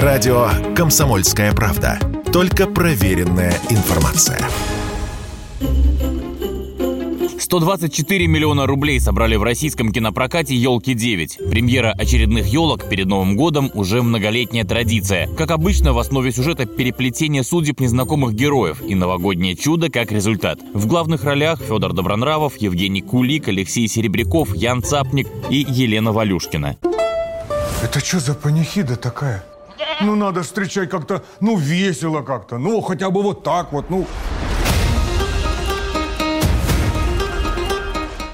Радио «Комсомольская правда». Только проверенная информация. 124 миллиона рублей собрали в российском кинопрокате «Елки-9». Премьера очередных елок перед Новым годом уже многолетняя традиция. Как обычно, в основе сюжета переплетение судеб незнакомых героев и новогоднее чудо как результат. В главных ролях Федор Добронравов, Евгений Кулик, Алексей Серебряков, Ян Цапник и Елена Валюшкина. Это что за панихида такая? Ну, надо встречать как-то, ну, весело как-то. Ну, хотя бы вот так вот, ну...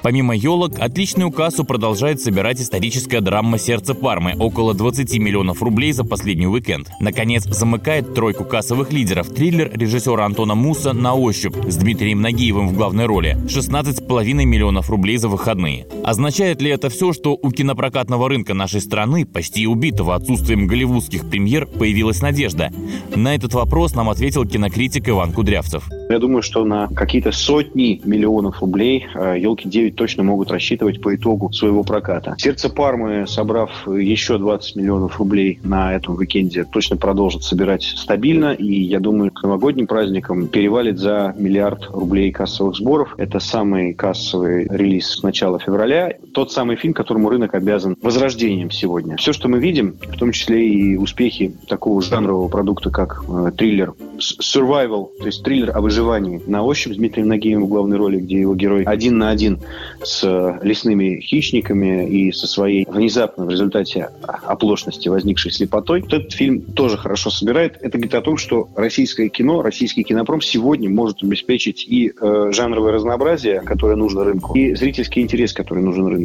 Помимо елок, отличную кассу продолжает собирать историческая драма «Сердце Пармы» – около 20 миллионов рублей за последний уикенд. Наконец, замыкает тройку кассовых лидеров триллер режиссера Антона Муса «На ощупь» с Дмитрием Нагиевым в главной роли – 16,5 миллионов рублей за выходные. Означает ли это все, что у кинопрокатного рынка нашей страны, почти убитого отсутствием голливудских премьер, появилась надежда? На этот вопрос нам ответил кинокритик Иван Кудрявцев. Я думаю, что на какие-то сотни миллионов рублей «Елки-9» точно могут рассчитывать по итогу своего проката. «Сердце Пармы», собрав еще 20 миллионов рублей на этом уикенде, точно продолжит собирать стабильно. И я думаю, к новогодним праздникам перевалит за миллиард рублей кассовых сборов. Это самый кассовый релиз с начала февраля. Тот самый фильм, которому рынок обязан возрождением сегодня. Все, что мы видим, в том числе и успехи такого жанрового продукта, как э, триллер survival, то есть триллер о выживании на ощупь с Дмитрием Нагиевым в главной роли, где его герой один на один с э, лесными хищниками и со своей внезапно в результате оплошности возникшей слепотой. Вот этот фильм тоже хорошо собирает. Это говорит о том, что российское кино, российский кинопром сегодня может обеспечить и э, жанровое разнообразие, которое нужно рынку, и зрительский интерес, который нужен рынку.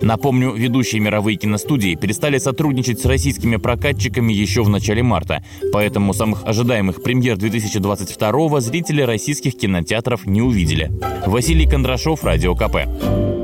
Напомню, ведущие мировые киностудии перестали сотрудничать с российскими прокатчиками еще в начале марта, поэтому самых ожидаемых премьер 2022 зрители российских кинотеатров не увидели. Василий Кондрашов, Радио КП.